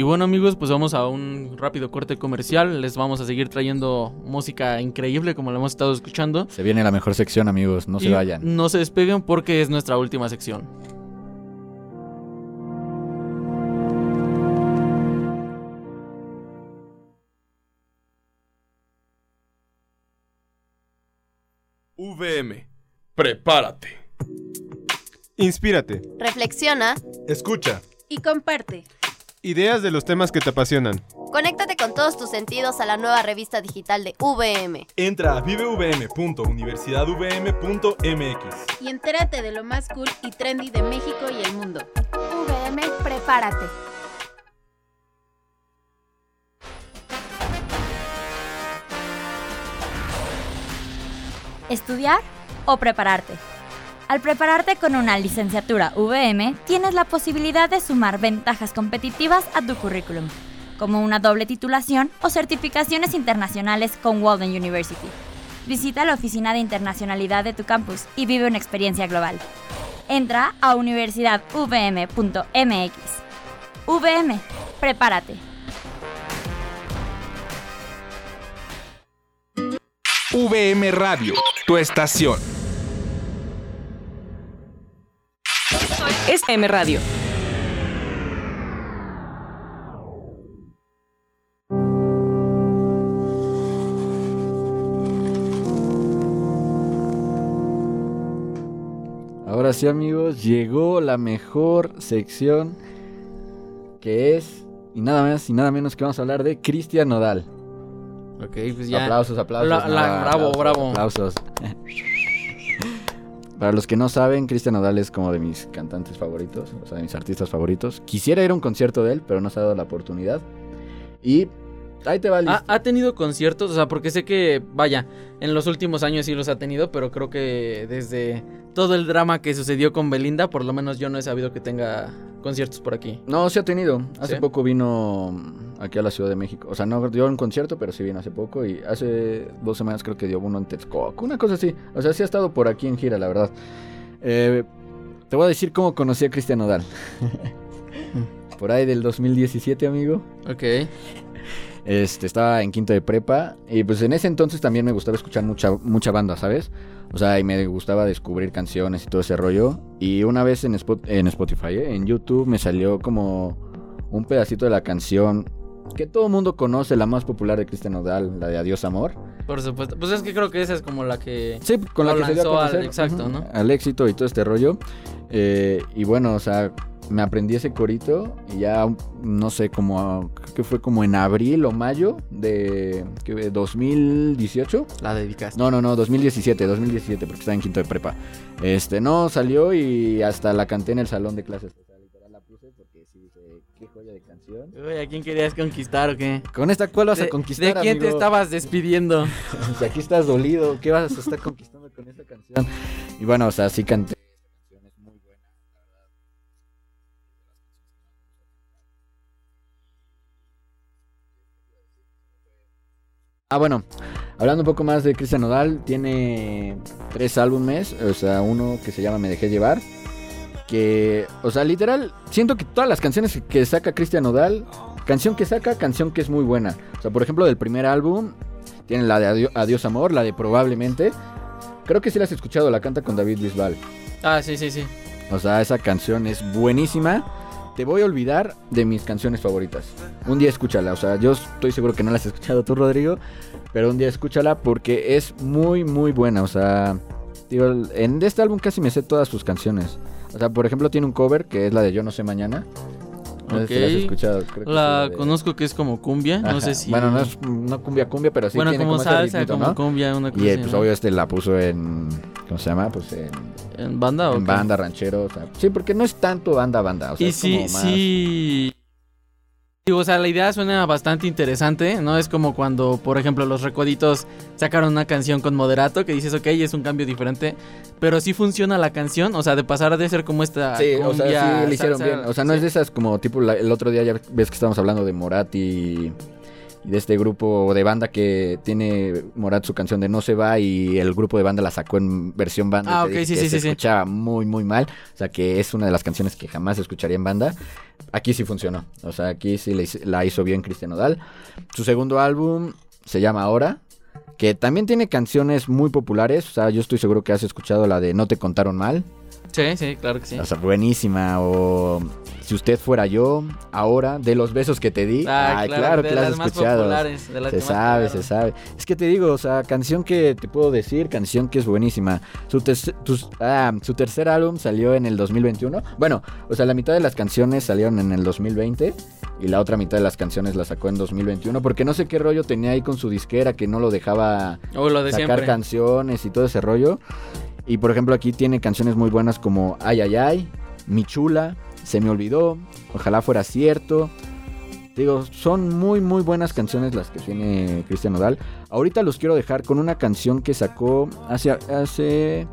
Bueno amigos, pues vamos a un rápido corte comercial. Les vamos a seguir trayendo música increíble como lo hemos estado escuchando. Se viene la mejor sección, amigos, no se vayan. No se despeguen porque es nuestra última sección. VM, prepárate. Inspírate. Reflexiona. Escucha. Y comparte. Ideas de los temas que te apasionan. Conéctate con todos tus sentidos a la nueva revista digital de VM. Entra a vivevm.universidadvm.mx. Y entérate de lo más cool y trendy de México y el mundo. VM, prepárate. ¿Estudiar o prepararte? Al prepararte con una licenciatura VM, tienes la posibilidad de sumar ventajas competitivas a tu currículum, como una doble titulación o certificaciones internacionales con Walden University. Visita la oficina de internacionalidad de tu campus y vive una experiencia global. Entra a universidadvm.mx. VM, prepárate. VM Radio, tu estación. Es M Radio. Ahora sí, amigos, llegó la mejor sección que es, y nada más y nada menos que vamos a hablar de Cristian Nodal. Ok, pues ya. Aplausos, aplausos. La- la- nada, bravo, aplausos, bravo. Aplausos. [LAUGHS] Para los que no saben, Cristian Nodal es como de mis cantantes favoritos, o sea, de mis artistas favoritos. Quisiera ir a un concierto de él, pero no se ha dado la oportunidad. Y ahí te va ¿Ha, ha tenido conciertos? O sea, porque sé que, vaya, en los últimos años sí los ha tenido, pero creo que desde todo el drama que sucedió con Belinda, por lo menos yo no he sabido que tenga conciertos por aquí. No, sí ha tenido. Hace ¿Sí? poco vino aquí a la Ciudad de México. O sea, no dio un concierto, pero sí vino hace poco. Y hace dos semanas creo que dio uno en Texcoco. Una cosa así. O sea, sí ha estado por aquí en gira, la verdad. Eh, te voy a decir cómo conocí a Cristian Nodal. [LAUGHS] por ahí del 2017, amigo. Ok. Este, estaba en quinto de prepa. Y pues en ese entonces también me gustaba escuchar mucha, mucha banda, ¿sabes? O sea, y me gustaba descubrir canciones y todo ese rollo. Y una vez en, Spot- en Spotify, ¿eh? en YouTube, me salió como un pedacito de la canción que todo el mundo conoce, la más popular de Cristian Nodal, la de Adiós Amor. Por supuesto. Pues es que creo que esa es como la que. Sí, con la que se dio a lanzó al- Exacto. Al éxito y todo este rollo. Eh, y bueno, o sea, me aprendí ese corito y ya, no sé, como, creo que fue como en abril o mayo de ¿qué, 2018. La dedicaste. No, no, no, 2017, 2017, porque estaba en quinto de prepa. Este, no, salió y hasta la canté en el salón de clases. O sea, literal la puse porque sí dije, qué joya de canción. Uy, ¿a quién querías conquistar o qué? Con esta, ¿cuál vas a ¿De- conquistar, ¿De quién te estabas despidiendo? [LAUGHS] Si aquí estás dolido, ¿qué vas a estar conquistando con esta canción? Y bueno, o sea, sí canté. Ah, bueno, hablando un poco más de Cristian Nodal, tiene tres álbumes, o sea, uno que se llama Me Dejé Llevar, que, o sea, literal, siento que todas las canciones que saca Cristian Nodal, canción que saca, canción que es muy buena. O sea, por ejemplo, del primer álbum, tiene la de Adiós Amor, la de Probablemente. Creo que sí la has escuchado, la canta con David Bisbal. Ah, sí, sí, sí. O sea, esa canción es buenísima. Te voy a olvidar de mis canciones favoritas. Un día escúchala. O sea, yo estoy seguro que no la has escuchado tú, Rodrigo. Pero un día escúchala porque es muy, muy buena. O sea, en este álbum casi me sé todas sus canciones. O sea, por ejemplo, tiene un cover que es la de Yo no sé mañana. No sé si la has escuchado. creo que La sí, de- conozco que es como cumbia, no Ajá. sé si... Bueno, no es no cumbia cumbia, pero sí Bueno, tiene como ese salsa, ritmito, como ¿no? cumbia, una cosa Y eh, pues ¿no? obvio este la puso en ¿cómo se llama? Pues en ¿En banda o en qué? banda ranchero, o sea, sí, porque no es tanto banda banda, o sea, y es sí, como más sí. O sea, la idea suena bastante interesante, ¿no? Es como cuando, por ejemplo, los Recoditos sacaron una canción con moderato que dices, ok, es un cambio diferente, pero sí funciona la canción, o sea, de pasar de ser como esta Sí, o sea, sí le hicieron salsa, bien. O sea, no sí. es de esas como tipo la- el otro día ya ves que estábamos hablando de Morat y, y de este grupo de banda que tiene Morat su canción de No se va y el grupo de banda la sacó en versión banda. Ah, ok, dije sí, que sí, se sí, escuchaba muy, muy mal. O sea, que es una de las canciones que jamás escucharía en banda. Aquí sí funcionó. O sea, aquí sí la hizo- la hizo bien Cristian Odal. Su segundo álbum se llama Ahora. Que también tiene canciones muy populares. O sea, yo estoy seguro que has escuchado la de No te contaron mal. Sí, sí, claro que sí. O sea, buenísima. O Si usted fuera yo, ahora, de los besos que te di. Ah, Ay, claro, claro, de que la has las más escuchado. populares, de las se sabe, se sabe. Es que te digo, o sea, canción que te puedo decir, canción que es buenísima. Su, tus- ah, su tercer álbum salió en el 2021. Bueno, o sea, la mitad de las canciones salieron en el 2020 y la otra mitad de las canciones la sacó en 2021 porque no sé qué rollo tenía ahí con su disquera que no lo dejaba O lo de sacar siempre. canciones y todo ese rollo. Y por ejemplo aquí tiene canciones muy buenas como Ay Ay Ay, Mi Chula, Se me olvidó, Ojalá fuera cierto. Digo, son muy muy buenas canciones las que tiene Cristian Nodal. Ahorita los quiero dejar con una canción que sacó hace, hace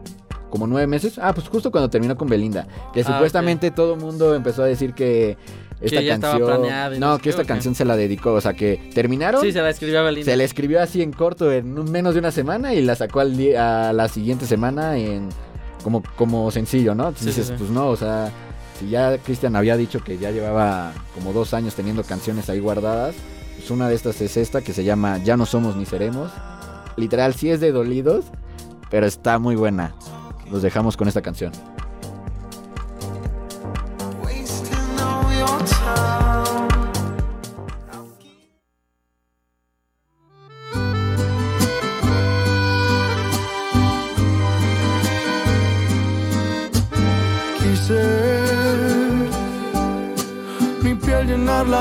como nueve meses. Ah, pues justo cuando terminó con Belinda. Que Ah, supuestamente todo el mundo empezó a decir que esta ya estaba canción... planeada no que esta canción se la dedicó. O sea, que terminaron. Sí, se la escribió a Belinda. Se le escribió así en corto en menos de una semana y la sacó al día, a la siguiente semana en como, como sencillo, ¿no? Entonces Sí, sí, dices, sí. pues no, o sea, si ya Cristian había dicho que ya llevaba como dos años teniendo canciones ahí guardadas, pues una de estas es esta que se llama Ya no somos ni seremos. Literal, sí es de dolidos, pero está muy buena. Los dejamos con esta canción.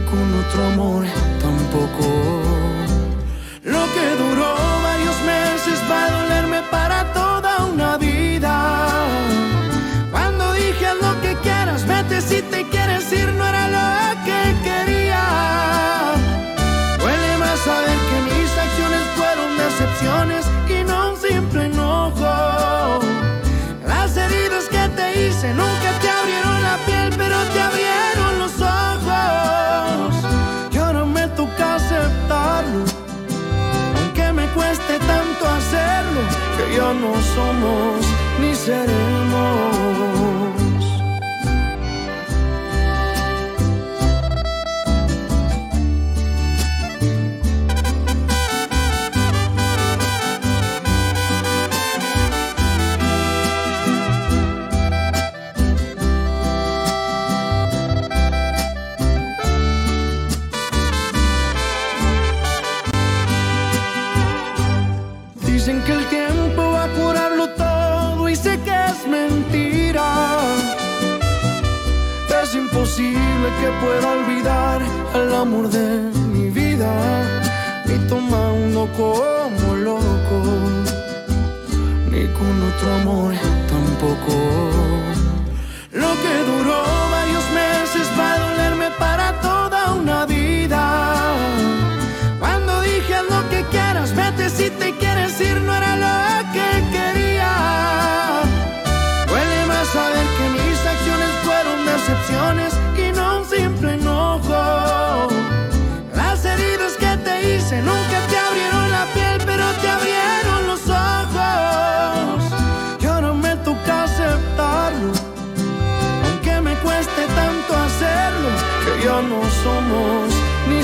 con otro amor tampoco. Lo que duró varios meses va a dolerme para toda una vida. Cuando dije "Haz lo que quieras, vete si te quieres ir, no era amor de mi vida, ni tomando como loco, ni con otro amor tampoco. Somos ni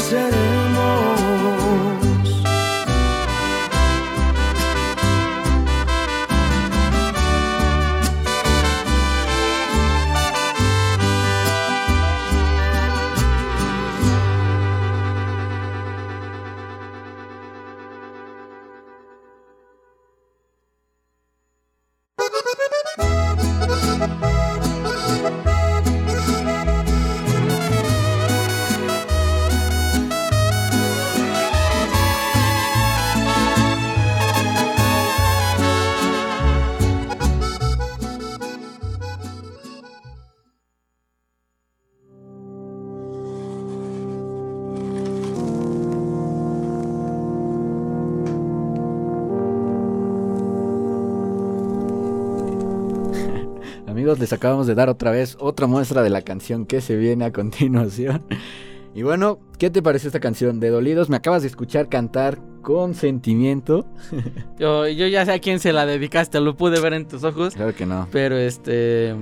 les acabamos de dar otra vez otra muestra de la canción que se viene a continuación. [LAUGHS] Y bueno, ¿qué te parece esta canción de Dolidos? Me acabas de escuchar cantar con sentimiento. [LAUGHS] Yo, yo ya sé a quién se la dedicaste, lo pude ver en tus ojos. Claro que no. Pero este.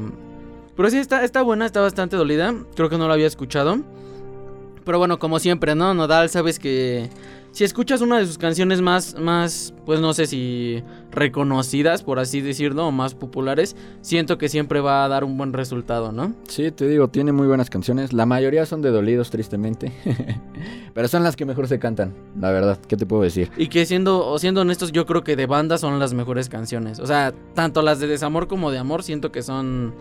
Pero sí, está, está buena, está bastante dolida. Creo que no la había escuchado. Pero bueno, como siempre, ¿no? Nodal, sabes que si escuchas una de sus canciones más, más, pues no sé si reconocidas, por así decirlo, o más populares, siento que siempre va a dar un buen resultado, ¿no? Sí, te digo, tiene muy buenas canciones. La mayoría son de dolidos, tristemente. [LAUGHS] Pero son las que mejor se cantan, la verdad. ¿Qué te puedo decir? Y que siendo, siendo honestos, yo creo que de banda son las mejores canciones. O sea, tanto las de desamor como de amor, siento que son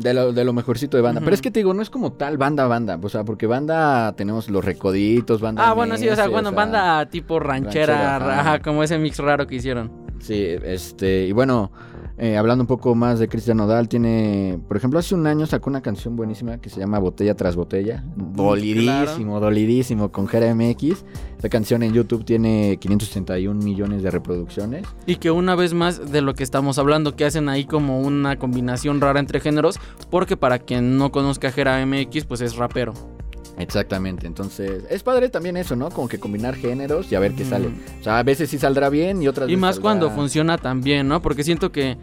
De lo, de lo mejorcito de banda. Pero es que te digo, no es como tal banda, banda. O sea, porque banda tenemos los recoditos, banda. Ah, bueno, sí, o sea, bueno, banda tipo ranchera, ranchera, ajá, como ese mix raro que hicieron. Sí, este, y bueno, eh, hablando un poco más de Cristian Nodal, tiene, por ejemplo, hace un año sacó una canción buenísima que se llama Botella tras Botella. Dolidísimo, dolidísimo, con Jera MX. Esta canción en YouTube tiene 561 millones de reproducciones. Y que una vez más de lo que estamos hablando, que hacen ahí como una combinación rara entre géneros, porque para quien no conozca a Jera MX, pues es rapero. Exactamente, entonces es padre también eso, ¿no? Como que combinar géneros y a ver qué sale. O sea, a veces sí saldrá bien y otras Y veces más saldrá- cuando funciona tan bien, ¿no? Porque siento que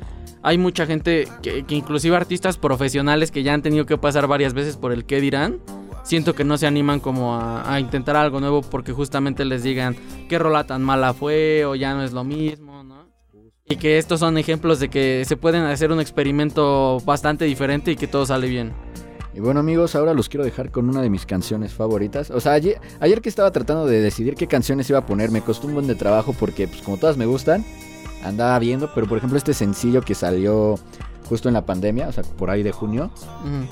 hay mucha gente, que, que inclusive artistas profesionales que ya han tenido que pasar varias veces por el qué dirán, siento que no se animan como a, a intentar algo nuevo porque justamente les digan qué rola tan mala fue o ya no es lo mismo, ¿no? Y que estos son ejemplos de que se pueden hacer un experimento bastante diferente y que todo sale bien. Y bueno amigos, ahora los quiero dejar con una de mis canciones favoritas. O sea, ayer, ayer que estaba tratando de decidir qué canciones iba a poner, me costó un buen de trabajo porque pues como todas me gustan, andaba viendo, pero por ejemplo este sencillo que salió justo en la pandemia, o sea, por ahí de junio,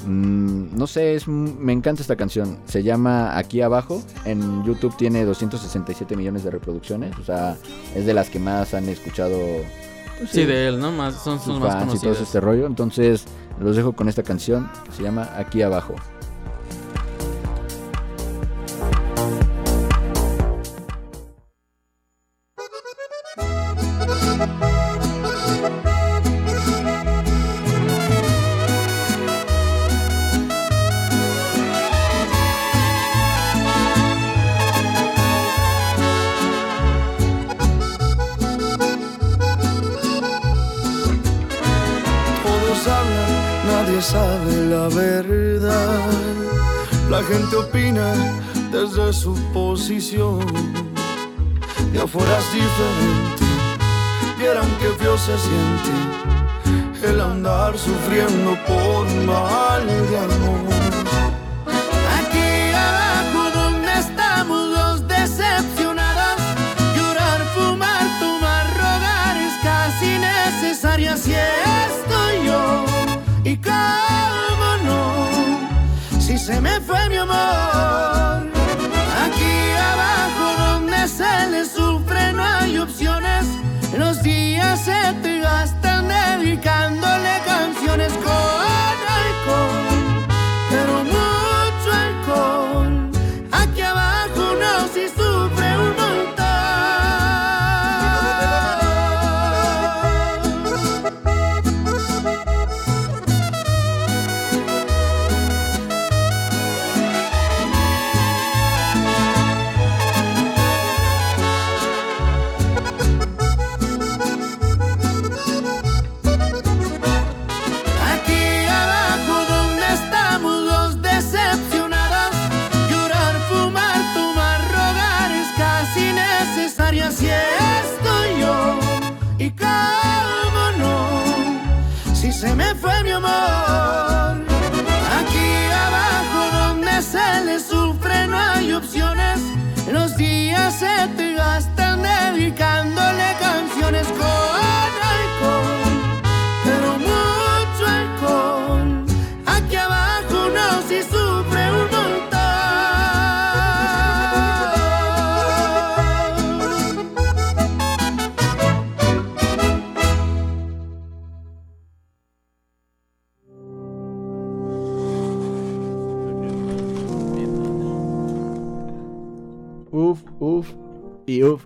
mm, no sé, es, me encanta esta canción. Se llama Aquí Abajo, en YouTube tiene 267 millones de reproducciones, o sea, es de las que más han escuchado. Pues, Sí, de él, ¿no? Más, son sus sus más fans y todo este rollo. Entonces, los dejo con esta canción que se llama Aquí Abajo. Gente opina desde su posición. De afuera es diferente, vieran que feo se siente el andar sufriendo por mal de amor. Si se me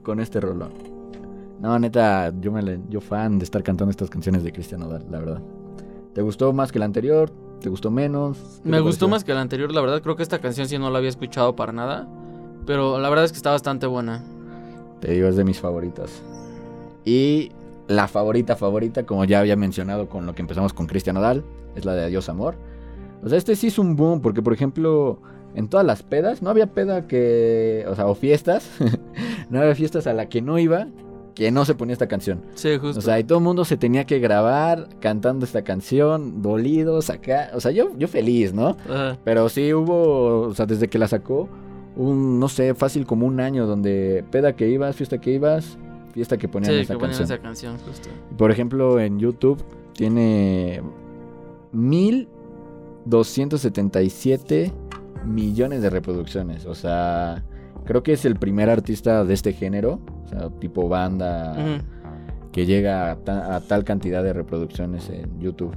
con este rolón. No, neta, yo me le- yo fan de estar cantando estas canciones de Cristian Nodal, la verdad. ¿Te gustó más que la anterior? ¿Te gustó menos? ¿Qué Me gustó pareció? más que la anterior, la verdad. Creo que esta canción sí no la había escuchado para nada. Pero la verdad es que está bastante buena. Te digo, es de mis favoritas. Y la favorita, favorita, como ya había mencionado con lo que empezamos con Cristian Odal, es la de Adiós Amor. O sea, este sí es un boom, porque por ejemplo, en todas las pedas, no había peda que. O sea, o fiestas. [LAUGHS] no había fiestas a la que no iba, que no se ponía esta canción. Sí, justo. O sea, y todo el mundo se tenía que grabar cantando esta canción, dolidos acá. O sea, yo, yo feliz, ¿no? Ajá. Pero sí hubo, o sea, desde que la sacó, un, no sé, fácil como un año donde peda que ibas, fiesta que ibas, fiesta que ponían Sí, esa que ponían canción. esa canción, justo. Por ejemplo, en YouTube tiene 1277 millones de reproducciones. O sea, creo que es el primer artista de este género, o sea, tipo banda, que llega a, ta- a tal cantidad de reproducciones en YouTube.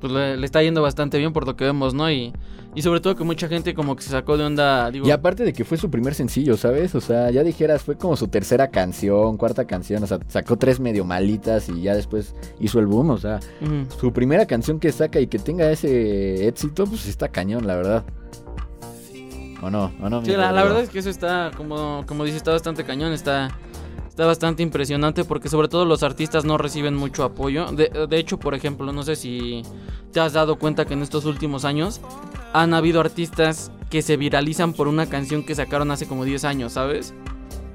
Pues le, le está yendo bastante bien por lo que vemos, ¿no? Y, y sobre todo que mucha gente como que se sacó de onda, digo... Y aparte de que fue su primer sencillo, ¿sabes? O sea, ya dijeras, fue como su tercera canción, cuarta canción, o sea, sacó tres medio malitas y ya después hizo el boom, o sea, su primera canción que saca y que tenga ese éxito, pues está cañón, la verdad. ¿O no? ¿O no? Sí, la, la verdad es que eso está, como, como dice, está bastante cañón, está, está bastante impresionante porque sobre todo los artistas no reciben mucho apoyo. De, de hecho, por ejemplo, no sé si te has dado cuenta que en estos últimos años han habido artistas que se viralizan por una canción que sacaron hace como 10 años, ¿sabes?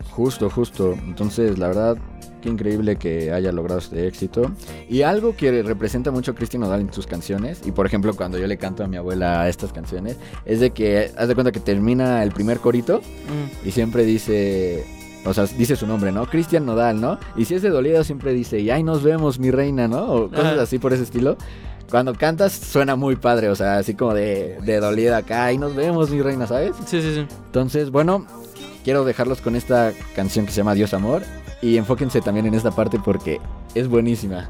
Justo, justo. Entonces, la verdad, qué increíble que haya logrado este éxito. Y algo que representa mucho a Cristian Nodal en sus canciones, y por ejemplo, cuando yo le canto a mi abuela estas canciones, es de que, haz de cuenta que termina el primer corito Mm. y siempre dice, o sea, dice su nombre, ¿no? Cristian Nodal, ¿no? Y si es de dolido, siempre dice, y ahí nos vemos, mi reina, ¿no? O cosas Ajá. así por ese estilo. Cuando cantas suena muy padre, o sea, así como de, de dolida acá, ahí nos vemos, mi reina, ¿sabes? Sí, sí, sí. Entonces, bueno, quiero dejarlos con esta canción que se llama Dios Amor. Y enfóquense también en esta parte porque es buenísima.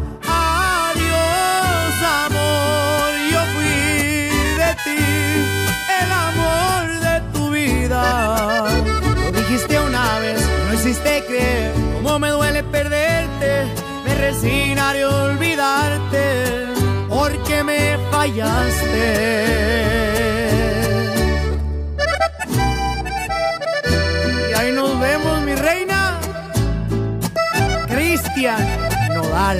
Lo dijiste una vez, no hiciste creer cómo me duele perderte. Me resignaré a olvidarte porque me fallaste. Y ahí nos vemos, mi reina. Cristian Nodal.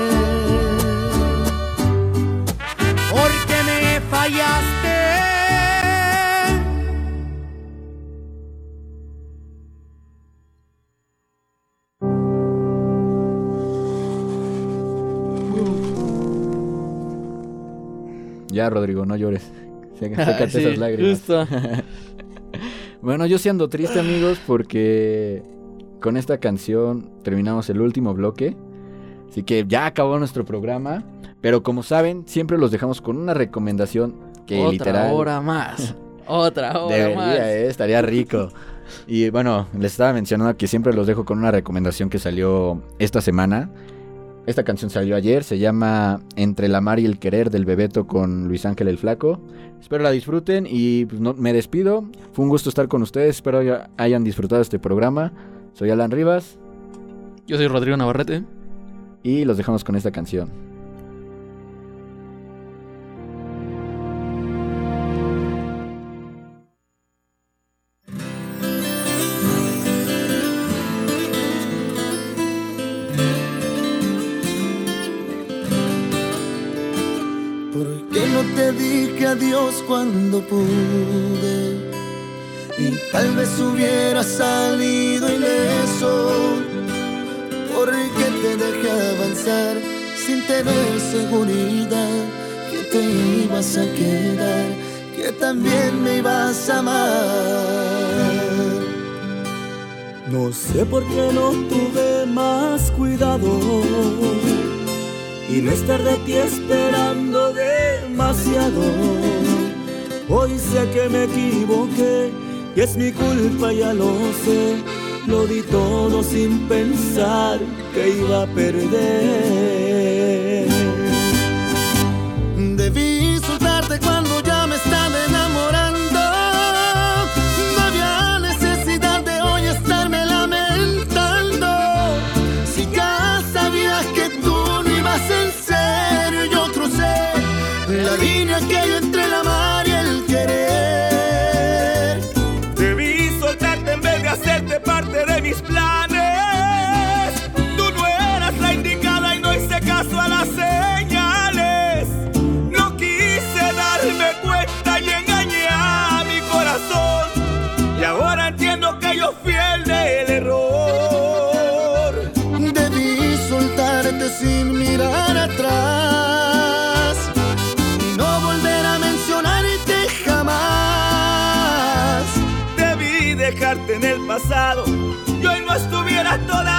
Fallaste. Ya, Rodrigo, no llores. Sécate [LAUGHS] sí, esas lágrimas. justo. [LAUGHS] bueno, yo siendo triste, amigos, porque con esta canción terminamos el último bloque. Así que ya acabó nuestro programa. Pero como saben, siempre los dejamos con una recomendación que Otra literal. hora más. [LAUGHS] Otra hora Debería, más. eh, estaría rico. Y bueno, les estaba mencionando que siempre los dejo con una recomendación que salió esta semana. Esta canción salió ayer, se llama Entre la mar y el querer del Bebeto con Luis Ángel el Flaco. Espero la disfruten y pues, no- me despido. Fue un gusto estar con ustedes, espero haya- hayan disfrutado este programa. Soy Alan Rivas Yo soy Rodrigo Navarrete. Y los dejamos con esta canción. ¿Por qué no te dije adiós cuando pude? Y tal vez hubiera salido ileso. Avanzar sin tener seguridad que te ibas a quedar, que también me ibas a amar? No sé por qué no tuve más cuidado y no estar de ti esperando demasiado. Hoy sé que me equivoqué y es mi culpa, ya lo sé. Lo di todo sin pensar que iba a perder. Pasado. Y hoy no estuviera todavía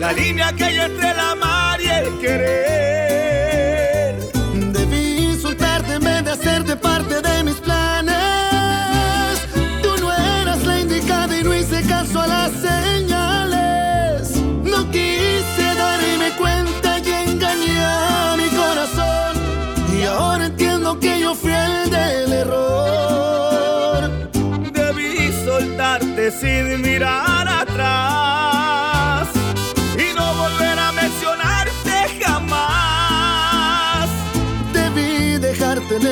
la línea que hay entre el amar y el querer. Debí soltarte en vez de hacerte parte de mis planes. Tú no eras la indicada y no hice caso a las señales. No quise darme cuenta y engañé a mi corazón. Y ahora entiendo que yo fui el del error. Debí soltarte sin mirar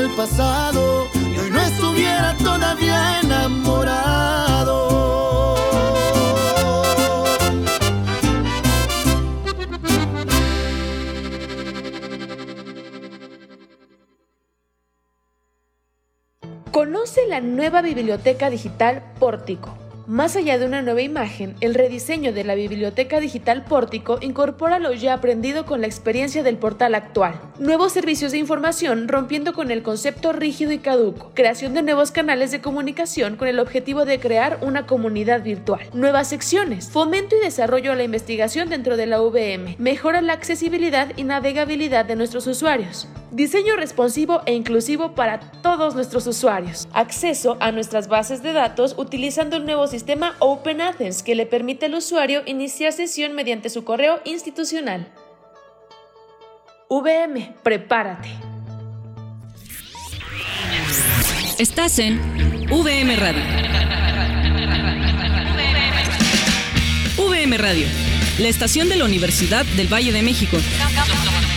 el pasado y hoy no estuviera todavía enamorado. Conoce la nueva biblioteca digital Pórtico. Más allá de una nueva imagen, el rediseño de la biblioteca digital Pórtico incorpora lo ya aprendido con la experiencia del portal actual. Nuevos servicios de información rompiendo con el concepto rígido y caduco. Creación de nuevos canales de comunicación con el objetivo de crear una comunidad virtual. Nuevas secciones. Fomento y desarrollo a la investigación dentro de la VM. Mejora la accesibilidad y navegabilidad de nuestros usuarios. Diseño responsivo e inclusivo para todos nuestros usuarios. Acceso a nuestras bases de datos utilizando el nuevo sistema Open Athens que le permite al usuario iniciar sesión mediante su correo institucional. VM, prepárate. Estás en VM Radio. VM Radio, la estación de la Universidad del Valle de México.